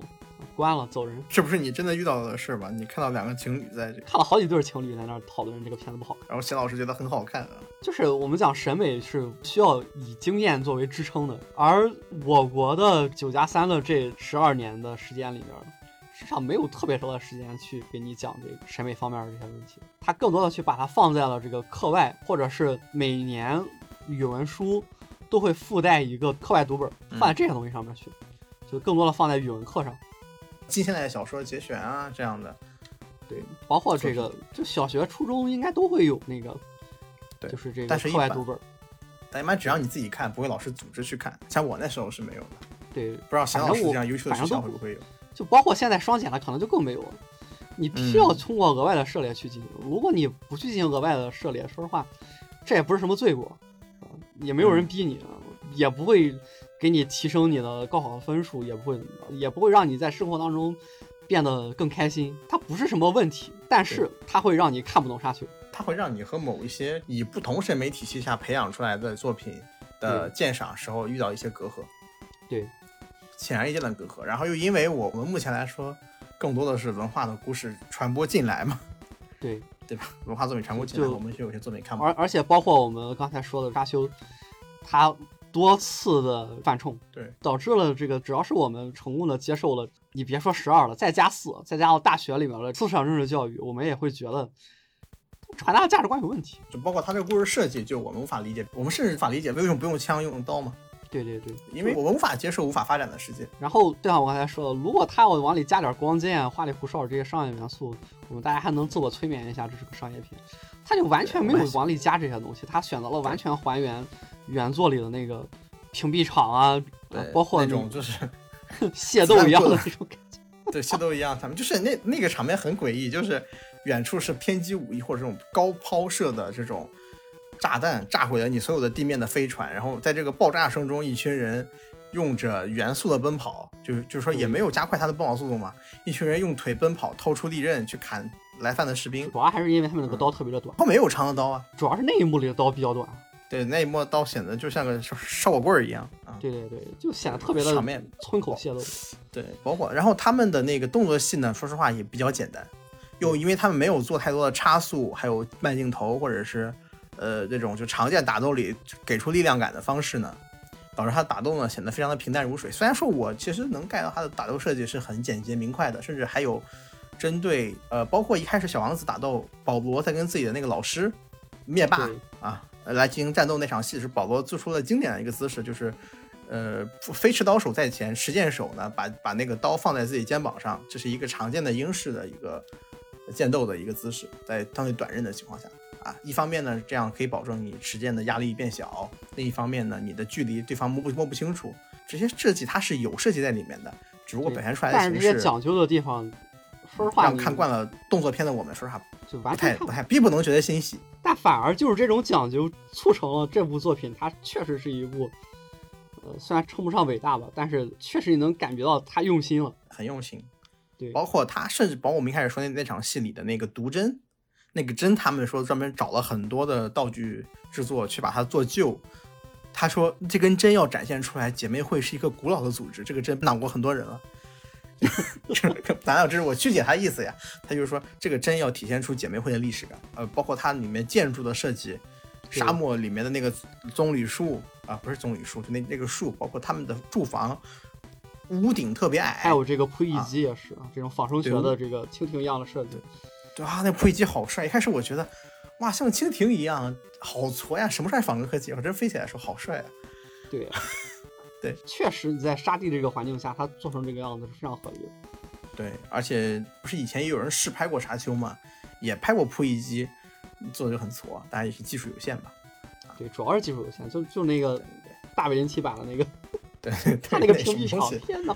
关了，走人。这不是你真的遇到的事吧？你看到两个情侣在这，看了好几对情侣在那儿讨论这个片子不好看，然后钱老师觉得很好看啊。就是我们讲审美是需要以经验作为支撑的，而我国的九加三的这十二年的时间里面，实际上没有特别多的时间去给你讲这个审美方面的这些问题，他更多的去把它放在了这个课外，或者是每年语文书都会附带一个课外读本，放在这些东西上面去，就更多的放在语文课上。近现代小说节选啊这样的，对，包括这个，就小学、初中应该都会有那个，对就是这个课外读本。但一般只要你自己看，不会老师组织去看。像我那时候是没有的，对，不知道贤老师这样优秀的学校会不会有？就包括现在双减了，可能就更没有了。你必须要嗯通过额外的涉猎去进行。如果你不去进行额外的涉猎，说实话，这也不是什么罪过，也没有人逼你，也不会给你提升你的高考的分数，也不会怎么着，也不会让你在生活当中变得更开心。它不是什么问题，但是它会让你看不懂沙丘。它会让你和某一些以不同审美体系下培养出来的作品的鉴赏时候遇到一些隔阂，对，显而易见的隔阂。然后又因为我们目前来说，更多的是文化的故事传播进来嘛，对，对吧？文化作品传播进来，我们就有些作品看不懂。而而且包括我们刚才说的沙丘，他多次的犯冲，对，导致了这个只要是我们成功的接受了，你别说十二了，再加四，再加到大学里面的思想政治教育，我们也会觉得传达的价值观有问题。就包括他这个故事设计，就我们无法理解，我们甚至无法理解为什么不用枪用刀嘛？对对对，因为我们无法接受无法发展的世界。然后就像我刚才说的，如果他要往里加点光剑、花里胡哨这些商业元素，我们大家还能自我催眠一下，这是个商业片。他就完全没有往里加这些东西，他选择了完全还原原作里的那个屏蔽场啊，对，包括那种就是 械斗一样的那种感觉。对械斗一样，他们就是那那个场面很诡异，就是远处是偏激武艺或者这种高抛射的这种炸弹炸毁了你所有的地面的飞船，然后在这个爆炸声中，一群人用着元素的奔跑，就是就是说也没有加快他的奔跑速度嘛，一群人用腿奔跑，掏出利刃去砍来犯的士兵，主要还是因为他们那个刀特别的短，他没有长的刀啊，主要是那一幕里的刀比较短。对，那一幕刀显得就像个烧烧火棍儿一样啊。对对对，就显得特别的场面村口泄露。对，包括然后他们的那个动作戏呢，说实话也比较简单，又因为他们没有做太多的差速，还有慢镜头，或者是呃这种就常见打斗里给出力量感的方式呢，导致他打斗呢显得非常的平淡如水。虽然说我其实能 get 到他的打斗设计是很简洁明快的，甚至还有针对呃包括一开始小王子打斗保罗在跟自己的那个老师灭霸啊来进行战斗那场戏时，保罗做出了经典的一个姿势，就是。呃，飞驰刀手在前，持剑手呢，把把那个刀放在自己肩膀上，这是一个常见的英式的一个剑斗的一个姿势，在相对短刃的情况下啊，一方面呢，这样可以保证你持剑的压力变小；另一方面呢，你的距离对方摸不摸不清楚，这些设计它是有设计在里面的，只不过表现出来的形式这些讲究的地方，说实话，让看惯了动作片的我们，说实话就不完全不。太不太并不能觉得欣喜。但反而就是这种讲究，促成了这部作品，它确实是一部，呃，虽然称不上伟大吧，但是确实你能感觉到他用心了。很用心，对，包括他甚至包括我们一开始说那那场戏里的那个毒针，那个针他们说专门找了很多的道具制作去把它做旧。他说这根针要展现出来，姐妹会是一个古老的组织，这个针挡过很多人了。咱俩这是我曲解他意思呀，他就是说这个针要体现出姐妹会的历史感，呃，包括它里面建筑的设计，沙漠里面的那个棕榈树啊，不是棕榈树，就那那个树，包括他们的住房，屋顶特别矮，还有这个扑翼机也是啊，这种仿生学的这个蜻蜓一样的设计。对啊，那扑翼机好帅。一开始我觉得，哇，像蜻蜓一样，好矬呀！什么时候还仿生科技？我真飞起来的时候好帅啊！对，对，确实你在沙地这个环境下，它做成这个样子是非常合理的。对，而且不是以前也有人试拍过沙丘嘛，也拍过扑翼机，做的就很矬，当然也是技术有限吧。对，主要是技术有限，就就那个大卫林奇版的那个，对，他那个屏蔽场，天哪！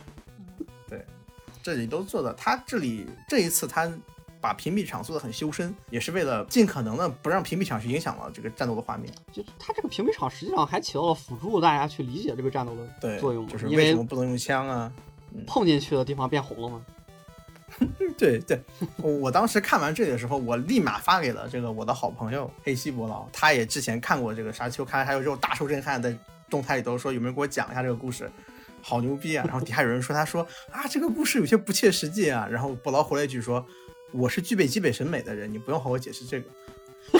这里都做的，他这里这一次他把屏蔽场做的很修身，也是为了尽可能的不让屏蔽场去影响了这个战斗的画面。就他这个屏蔽场实际上还起到了辅助大家去理解这个战斗的，作用嘛，就是为为什么不能用枪啊？碰进去的地方变红了吗。对对，我我当时看完这里的时候，我立马发给了这个我的好朋友黑西伯劳，他也之前看过这个沙丘，看还有这种大受震撼，在动态里头说有没有给我讲一下这个故事，好牛逼啊！然后底下有人说他说啊这个故事有些不切实际啊，然后伯劳回了一句说我是具备基本审美的人，你不用和我解释这个。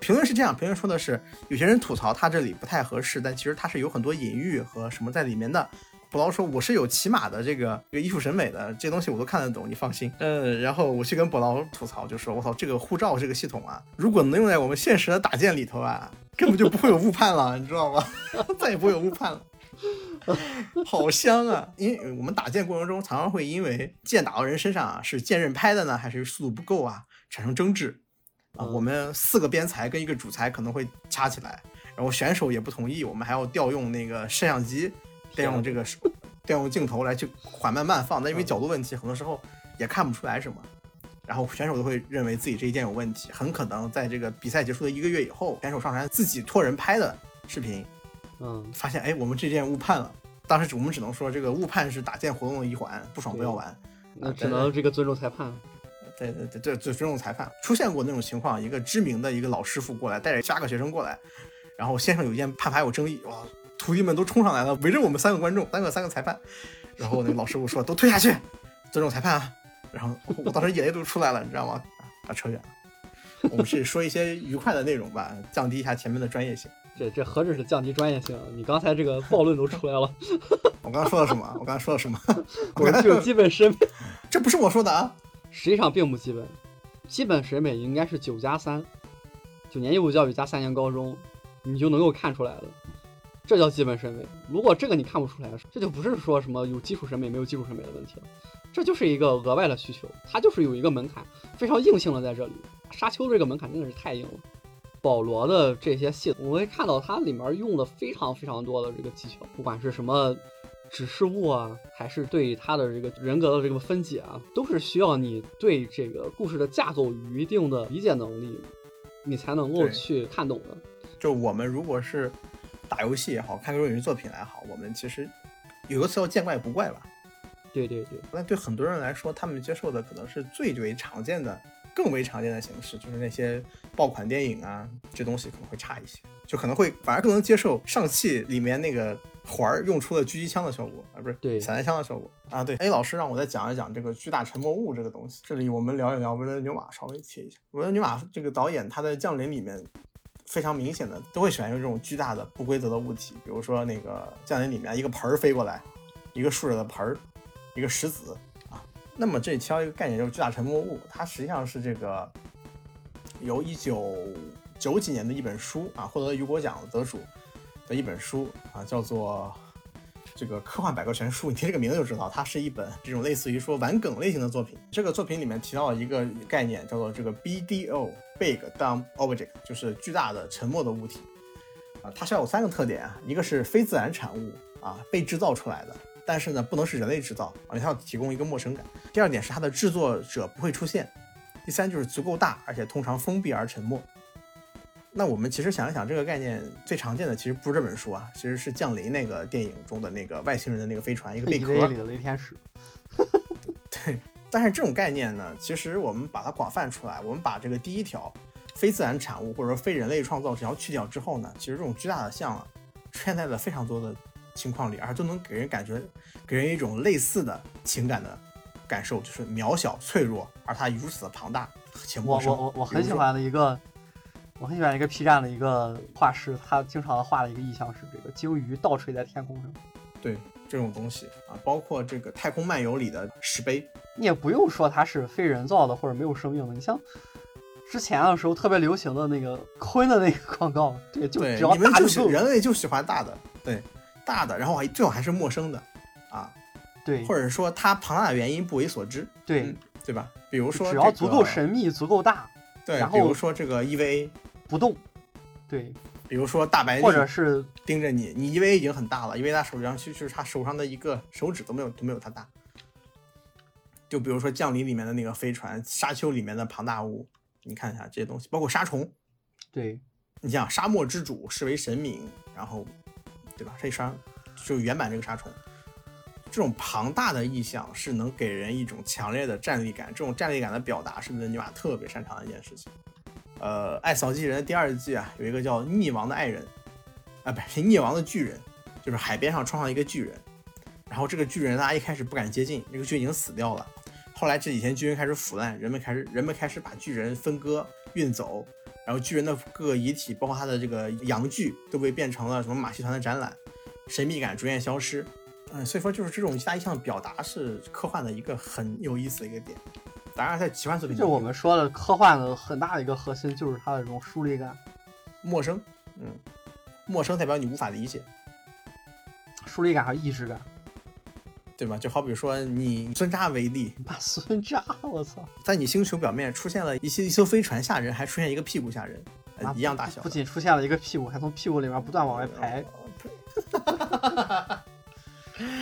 评论是这样，评论说的是有些人吐槽他这里不太合适，但其实他是有很多隐喻和什么在里面的。布劳说：“我是有起码的这个这个艺术审美的，这东西我都看得懂，你放心。”嗯，然后我去跟布劳吐槽，就说：“我操，这个护照这个系统啊，如果能用在我们现实的打剑里头啊，根本就不会有误判了，你知道吗？再也不会有误判了。”好香啊！因为我们打剑过程中，常常会因为剑打到人身上啊，是剑刃拍的呢，还是速度不够啊，产生争执啊。嗯我们四个边裁跟一个主裁可能会掐起来，然后选手也不同意，我们还要调用那个摄像机，调用这个调用镜头来去缓慢慢放。但因为角度问题，很多时候也看不出来什么。然后选手都会认为自己这一件有问题，很可能在这个比赛结束的一个月以后，选手上传自己托人拍的视频，嗯，发现哎，我们这件误判了。当时我们只能说，这个误判是打剑活动的一环，不爽不要玩。那只能这个尊重裁判。对对对对，尊尊重裁判。出现过那种情况，一个知名的一个老师傅过来，带着八个学生过来，然后先生有一件判罚有争议，哇，徒弟们都冲上来了，围着我们三个观众，三个三个裁判，然后那个老师傅说都退下去，尊重裁判啊。然后我当时眼泪都出来了，你知道吗？啊，扯远了。我们是说一些愉快的内容吧，降低一下前面的专业性。这这何止是降低专业性？你刚才这个暴论都出来了，我刚刚说了什么？我刚刚说了什么？我具有基本审美，这不是我说的啊！实际上并不基本，基本审美应该是九加三，九年义务教育加三年高中，你就能够看出来了，这叫基本审美。如果这个你看不出来，这就不是说什么有基础审美没有基础审美的问题了，这就是一个额外的需求，它就是有一个门槛，非常硬性的在这里。沙丘这个门槛真的是太硬了。保罗的这些系统，我会看到它里面用了非常非常多的这个技巧，不管是什么指示物啊，还是对他的这个人格的这个分解啊，都是需要你对这个故事的架构有一定的理解能力，你才能够去看懂的。就我们如果是打游戏也好，看个影视作品也好，我们其实有个词叫见怪不怪吧。对对对，那对很多人来说，他们接受的可能是最为常见的、更为常见的形式，就是那些爆款电影啊，这东西可能会差一些，就可能会反而更能接受上汽里面那个环儿用出了狙击枪的效果啊，不是对散弹枪的效果啊。对，A 老师让我再讲一讲这个巨大沉默物这个东西。这里我们聊一聊维伦纽瓦，稍微切一下。维伦纽瓦这个导演，他在《降临》里面非常明显的都会喜欢用这种巨大的不规则的物体，比如说那个《降临》里面一个盆儿飞过来，一个竖着的盆儿，一个石子啊。那么这里提到一个概念，就是巨大沉默物，它实际上是这个由一九九几年的一本书啊，获得雨果奖得主的一本书啊，叫做这个科幻百科全书。你听这个名字就知道，它是一本这种类似于说玩梗类型的作品。这个作品里面提到了一个概念，叫做这个 BDO Big Dumb Object，就是巨大的沉默的物体啊。它是要有三个特点啊，一个是非自然产物啊，被制造出来的。但是呢，不能是人类制造啊，它要提供一个陌生感。第二点是它的制作者不会出现。第三就是足够大，而且通常封闭而沉默。那我们其实想一想，这个概念最常见的其实不是这本书啊，其实是《降临》那个电影中的那个外星人的那个飞船，一个贝壳。里的雷天使，对，但是这种概念呢，其实我们把它广泛出来，我们把这个第一条非自然产物或者说非人类创造这条去掉之后呢，其实这种巨大的像啊，出现在了非常多的情况里，而都能给人感觉，给人一种类似的情感的感受，就是渺小脆弱，而它如此的庞大且陌生。我我我很喜欢的一个，我很喜欢一个 P 站的一个画师，他经常画的一个意象是这个鲸鱼倒垂在天空上。对这种东西啊，包括这个《太空漫游》里的石碑，你也不用说它是非人造的或者没有生命的，你像之前的时候特别流行的那个坤的那个广告，对，就只要你们就喜大就够。人类就喜欢大的，对大的，然后还最好还是陌生的啊，对或者说它庞大的原因不为所知，对嗯，对吧？比如说只要足够神秘、足够大，对，然比如说这个 EVA，不动，对，比如说大白或者是盯着你，你 EVA 已经很大了，EVA 他手上就是他手上的一个手指都没有都没有他大。就比如说降临里面的那个飞船，沙丘里面的庞大物，你看一下这些东西，包括沙虫，对你想沙漠之主视为神明，然后对吧？这沙就是原版这个沙虫，这种庞大的意象是能给人一种强烈的战力感，这种战力感的表达是伦尼玛特别擅长的一件事情。呃，《爱扫地人》第二季啊，有一个叫溺亡的爱人，啊，不是溺亡的巨人，就是海边上冲上一个巨人，然后这个巨人大家一开始不敢接近，那个巨人已经死掉了。后来这几天巨人开始腐烂，人们开始人们开始把巨人分割运走，然后巨人的各个遗体，包括他的这个阳具，都被变成了什么马戏团的展览，神秘感逐渐消失。嗯，所以说就是这种一大意象的表达是科幻的一个很有意思的一个点。当然，在奇幻作品里就我们说的科幻的很大的一个核心就是它的这种疏离感，陌生，嗯，陌生代表你无法理解，疏离感和意志感。对吧？就好比说你孙扎为例，把孙扎，我操，在你星球表面出现了一些一艘飞船吓人，还出现一个屁股吓人，一样大小的。不仅出现了一个屁股，还从屁股里面不断往外排。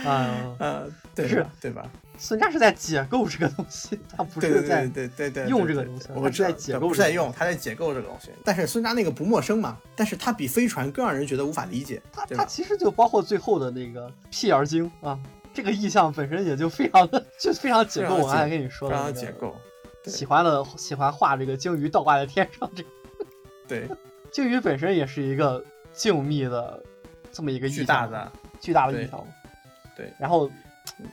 啊，呃，对是吧对吧？孙扎是在解构这个东西，他不对对是在对对对对，用对对这个东西我是在解构不是在用，他在解构这个东西。但是孙扎那个不陌生嘛，但是他比飞船更让人觉得无法理解，它对吧？它其实就包括最后的那个屁眼精啊，这个意象本身也就非常的就非常解构。我刚才跟你说的那个常解构，喜欢的喜欢画这个鲸鱼倒挂在天上，这个 对，鲸鱼本身也是一个静谧的这么一个意象巨大的，巨大的意象。对然后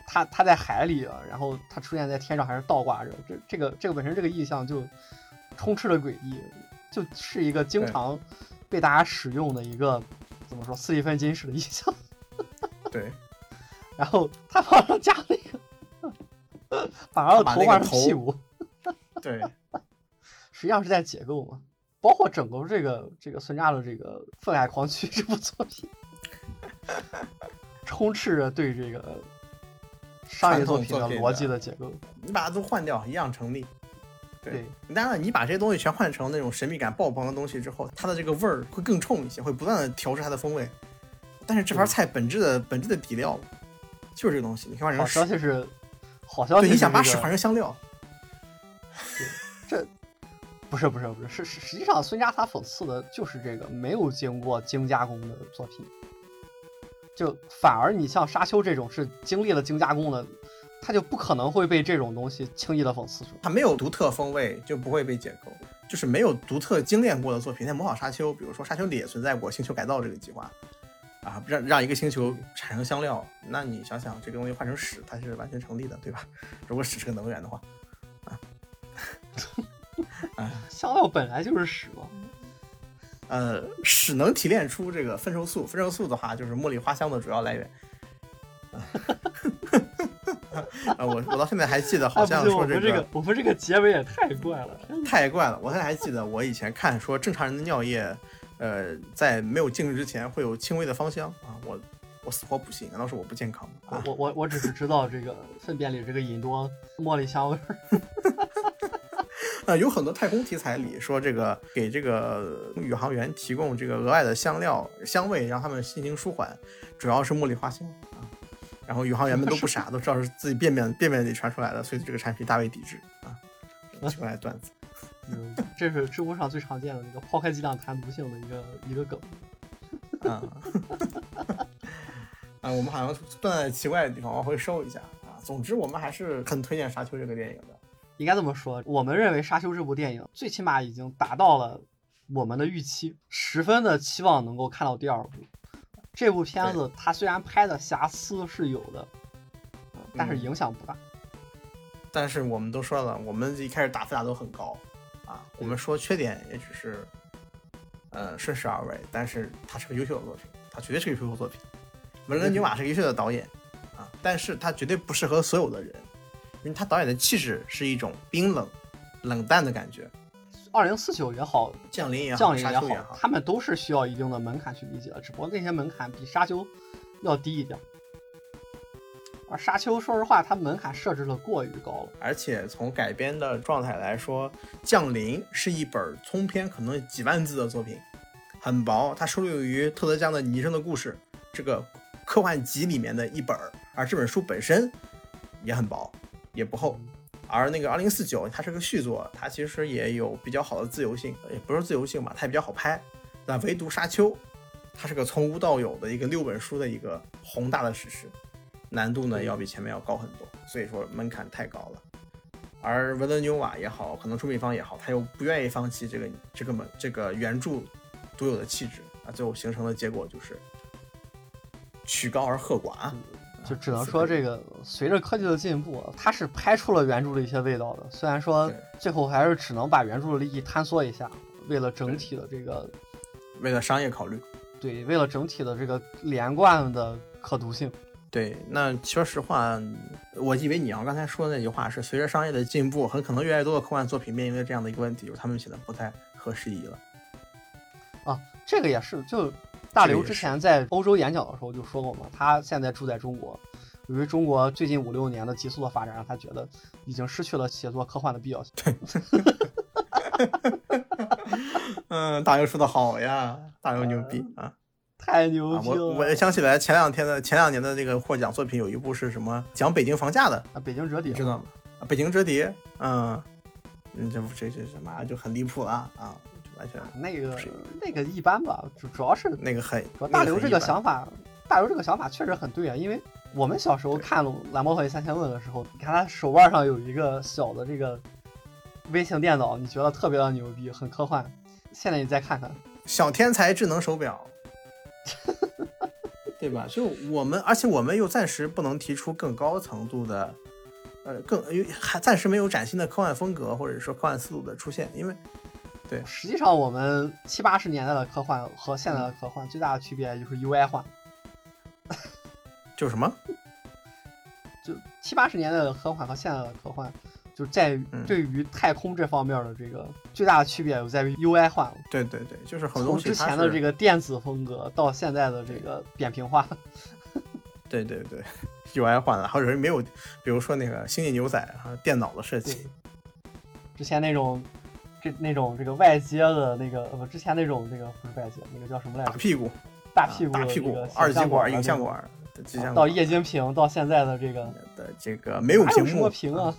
它它在海里啊，然后它出现在天上还是倒挂着，这这个这个本身这个意象就充斥了诡异，就是一个经常被大家使用的一个怎么说斯蒂芬金式的意象。对，然后他往上加了一个，把他的头换成屁股，对，实际上是在解构嘛。包括整个这个这个孙家的这个《愤慨狂曲》这部作品，充斥着对这个商业作品的逻辑的解构。你把它都换掉，一样成立。对，当然了，你把这些东西全换成那种神秘感爆棚的东西之后，它的这个味儿会更冲一些，会不断的调制它的风味。但是这盘菜本质的本质的底料就是这个东西，你可以换好成屎，消息是，好消息你想把屎换成香料，这不是不是不是是是实际上孙扎他讽刺的就是这个没有经过精加工的作品，就反而你像沙丘这种是经历了精加工的，他就不可能会被这种东西轻易的讽刺出来。它没有独特风味就不会被解构。就是没有独特精炼过的作品，在模仿沙丘，比如说沙丘里也存在过星球改造这个计划，啊，让让一个星球产生香料，那你想想这个东西换成屎，它是完全成立的，对吧？如果屎是个能源的话，啊 香料本来就是屎嘛，呃，屎能提炼出这个分熟素，分熟素的话就是茉莉花香的主要来源。啊，我我到现在还记得，好像说这我们这个我们这个结尾也太怪了。太怪了，我现在还记得我以前看说正常人的尿液，呃，在没有静置之前会有轻微的芳香啊，我我死活不信，难道是我不健康吗？啊，我我我只是知道这个粪便里这个引多茉莉香味儿。呃，有很多太空题材里说这个给这个宇航员提供这个额外的香料香味，让他们心情舒缓，主要是茉莉花香啊。然后宇航员们都不傻，都知道是自己便便便便里传出来的，所以这个产品大为抵制啊。奇怪的段子。嗯，这是知乎上最常见的那个抛开剂量谈毒性的一个一个梗。啊，啊，我们好像断在奇怪的地方，往回收一下啊。总之，我们还是很推荐《沙丘》这个电影的。应该这么说，我们认为《沙丘》这部电影最起码已经达到了我们的预期，十分的期望能够看到第二部。这部片子它虽然拍的瑕疵是有的，呃但是嗯影响不大。但是我们都说了，我们一开始打分打都很高啊。我们说缺点也只是，呃，顺势而为。但是它是个优秀的作品，它绝对是个优秀的作品。文伦纽瓦是个优秀的导演啊，但是他绝对不适合所有的人，因为他导演的气质是一种冰冷、冷淡的感觉。二零四九也好，降临也好，降临也好，他们都是需要一定的门槛去理解的，只不过那些门槛比沙丘要低一点。而沙丘，说实话，它门槛设置的过于高了。而且从改编的状态来说，《降临》是一本通篇可能几万字的作品，很薄，它收录于特德·江的《拟真的故事》这个科幻集里面的一本儿，而这本书本身也很薄，也不厚。而那个《二零四九》，它是个续作，它其实也有比较好的自由性，也不是自由性吧，它也比较好拍。那唯独《沙丘》，它是个从无到有的一个六本书的一个宏大的史诗。难度呢要比前面要高很多，所以说门槛太高了。而文德纽瓦也好，可能出品方也好，他又不愿意放弃这个这个门这个原著独有的气质啊，最后形成的结果就是曲高而和寡，就只能说这个随着科技的进步，它是拍出了原著的一些味道的。虽然说最后还是只能把原著的利益坍缩一下，为了整体的这个，为了商业考虑，对，为了整体的这个连贯的可读性。对，那说实话，我以为你要刚才说的那句话是随着商业的进步，很可能越来越多的科幻作品面临着这样的一个问题，就是他们写的不太合时宜了。啊，这个也是，就大刘之前在欧洲演讲的时候就说过嘛，他现在住在中国，由于中国最近五六年的急速的发展，让他觉得已经失去了写作科幻的必要性。对 嗯，大刘说的好呀，大刘牛逼啊！太牛逼了！我我想起来前两天的前两年的那个获奖作品有一部是什么？讲北京房价的啊，北京折叠，知道吗？啊，北京折叠，嗯，嗯，这不这这什么就很离谱了啊，完全那个那个一般吧，主主要是那个很大刘这个想法，大刘这个想法确实很对啊，因为我们小时候看《蓝猫和三千问》的时候，你看他手腕上有一个小的这个微型电脑，你觉得特别的牛逼，很科幻。现在你再看看小天才智能手表。对吧？就我们，而且我们又暂时不能提出更高程度的，呃，更还暂时没有崭新的科幻风格或者说科幻思路的出现，因为，对，实际上我们七八十年代的科幻和现在的科幻最大的区别就是 UI 化，就是什么？就七八十年代的科幻和现在的科幻。就在于对于太空这方面的这个最大的区别，就在于 UI 化了。对对对，就是很多之前的这个电子风格到现在的这个扁平化。对对对，UI 换了，还有人没有，比如说那个《星际牛仔》啊，电脑的设计。之前那种这那种这个外接的那个不，之前那种那个不是外接，那个叫什么来着？大屁股，大屁股，大屁股，二极管、影像管，到液晶屏，到现在的这个的这个没有屏幕屏啊。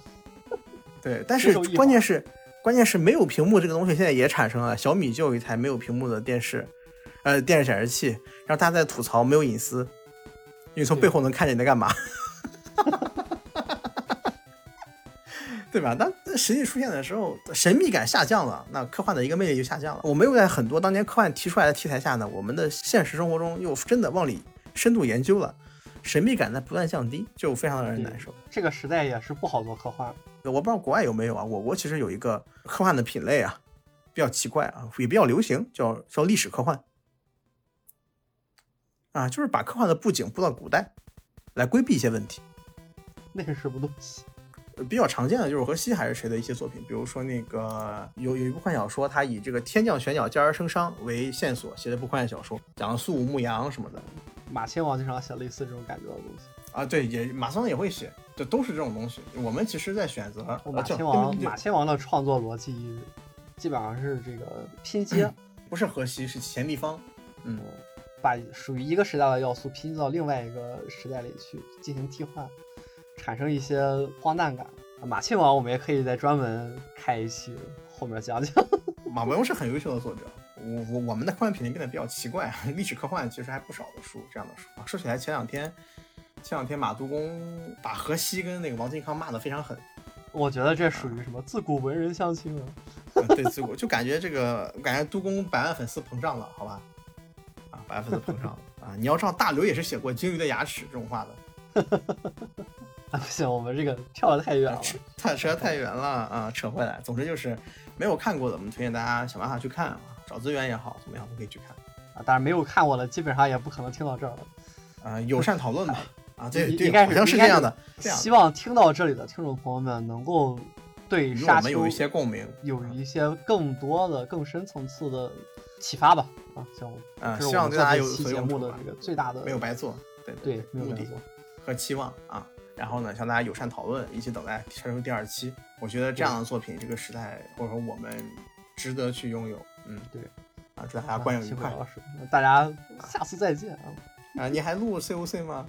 对，但是关键是，关键是没有屏幕这个东西现在也产生了。小米就有一台没有屏幕的电视，呃，电视显示器，然后大家在吐槽没有隐私，因为从背后能看见你在干嘛，对吧？当实际出现的时候，神秘感下降了，那科幻的一个魅力就下降了。我们又在很多当年科幻提出来的题材下呢，我们的现实生活中又真的往里深度研究了。神秘感在不断降低，就非常让人难受。这个时代也是不好做科幻。我不知道国外有没有啊？我国其实有一个科幻的品类啊，比较奇怪啊，也比较流行，叫叫历史科幻。啊，就是把科幻的布景布到古代，来规避一些问题。那是什么东西？比较常见的就是河西还是谁的一些作品，比如说那个有有一部科幻小说，它以这个天降玄鸟，骄而生商为线索写的一部科幻小说，讲苏武牧羊什么的。马亲王经常写类似这种感觉的东西啊，对，也马松也会写，就都是这种东西。我们其实，在选择马亲王，马亲王的创作逻辑基本上是这个拼接，不是河西，是前立方，嗯，把属于一个时代的要素拼接到另外一个时代里去进行替换，产生一些荒诞感。马亲王我们也可以再专门开一期后面讲讲。马伯庸是很优秀的作者。我我我们的科幻品类变得比较奇怪，历史科幻其实还不少的书，这样的书啊。说起来，前两天前两天马杜公把荷西跟那个王靖康骂得非常狠，我觉得这属于什么自古文人相亲 啊？对，自古就感觉这个感觉杜公百万粉丝膨胀了，好吧？啊，百万粉丝膨胀了啊！你要知道，大刘也是写过《鲸鱼的牙齿》这种话的。啊，不行，我们这个跳得太远了，太扯太远了啊！扯回来，总之就是没有看过的，我们推荐大家想办法去看啊。找资源也好，怎么样都可以去看啊。当然没有看过的，基本上也不可能听到这儿了。啊、友善讨论吧。啊，对对，应该是好像是这样的。希望听到这里的听众朋友们能够对与沙丘有一些共鸣。有一些更多的、更深层次的启发吧。啊，像啊这是希望对大家有所节目的这个最大的没有白做，对对没有白做。和期望啊。然后呢，向大家友善讨论，一起等待《沙丘》第二期。我觉得这样的作品，这个时代或者说我们值得去拥有。嗯，对。啊，祝大家观影愉快大家下次再见啊！啊！你还录 COC 吗？